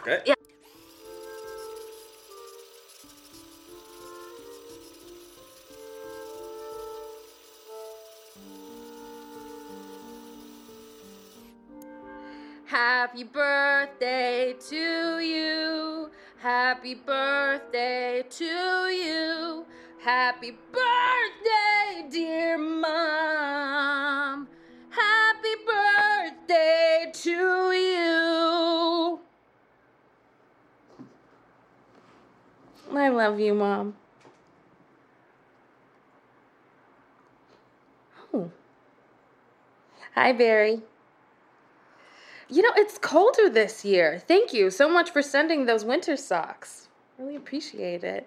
Okay. Yeah. Happy birthday to you. Happy birthday to you. Happy birthday, dear mom. I love you, mom. Oh. Hi, Barry. You know, it's colder this year. Thank you so much for sending those winter socks. Really appreciate it.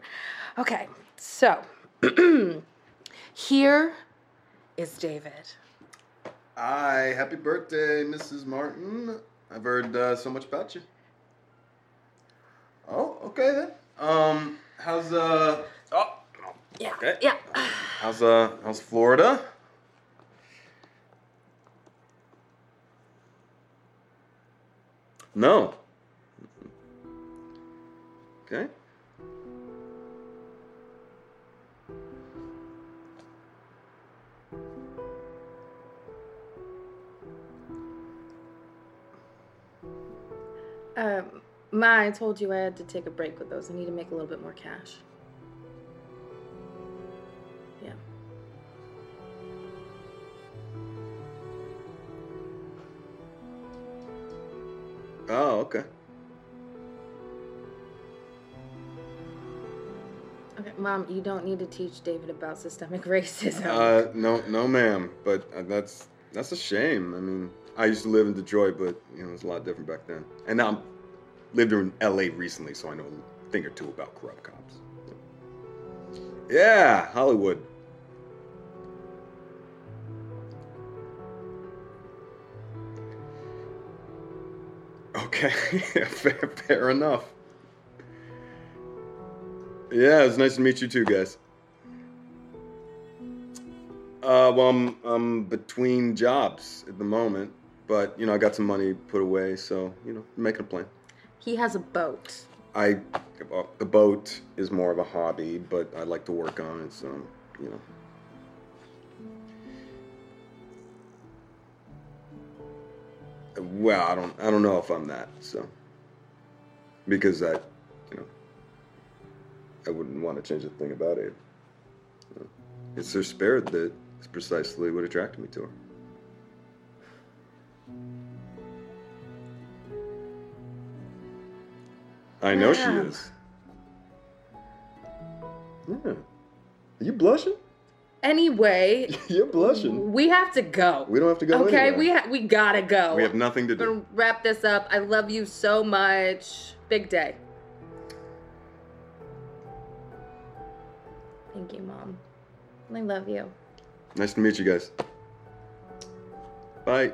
Okay, so here is David. Hi, happy birthday, Mrs. Martin. I've heard uh, so much about you. Oh, okay then. Um, how's uh? Oh, Yeah. Okay. Yeah. how's uh? How's Florida? No. Okay. Um, Ma, I told you I had to take a break with those. I need to make a little bit more cash. Yeah. Oh, okay. Okay, Mom, you don't need to teach David about systemic racism. Uh, no, no, ma'am. But uh, that's that's a shame. I mean, I used to live in Detroit, but you know, it's a lot different back then. And now I'm lived in L.A. recently, so I know a thing or two about corrupt cops. Yeah, Hollywood. Okay, fair, fair enough. Yeah, it's nice to meet you too, guys. Uh, well, I'm, I'm between jobs at the moment, but you know, I got some money put away, so you know, making a plan. He has a boat. I, the boat is more of a hobby, but I like to work on it, so you know. Well, I don't, I don't know if I'm that, so because I, you know, I wouldn't want to change a thing about it. It's her spirit that is precisely what attracted me to her. I know she is. Yeah. Are you blushing? Anyway, You're blushing. we have to go. We don't have to go okay, anywhere. we ha- we gotta go. We have nothing to We're gonna do. wrap this up. I love you so much. Big day. Thank you, Mom. I love you. Nice to meet you guys. Bye.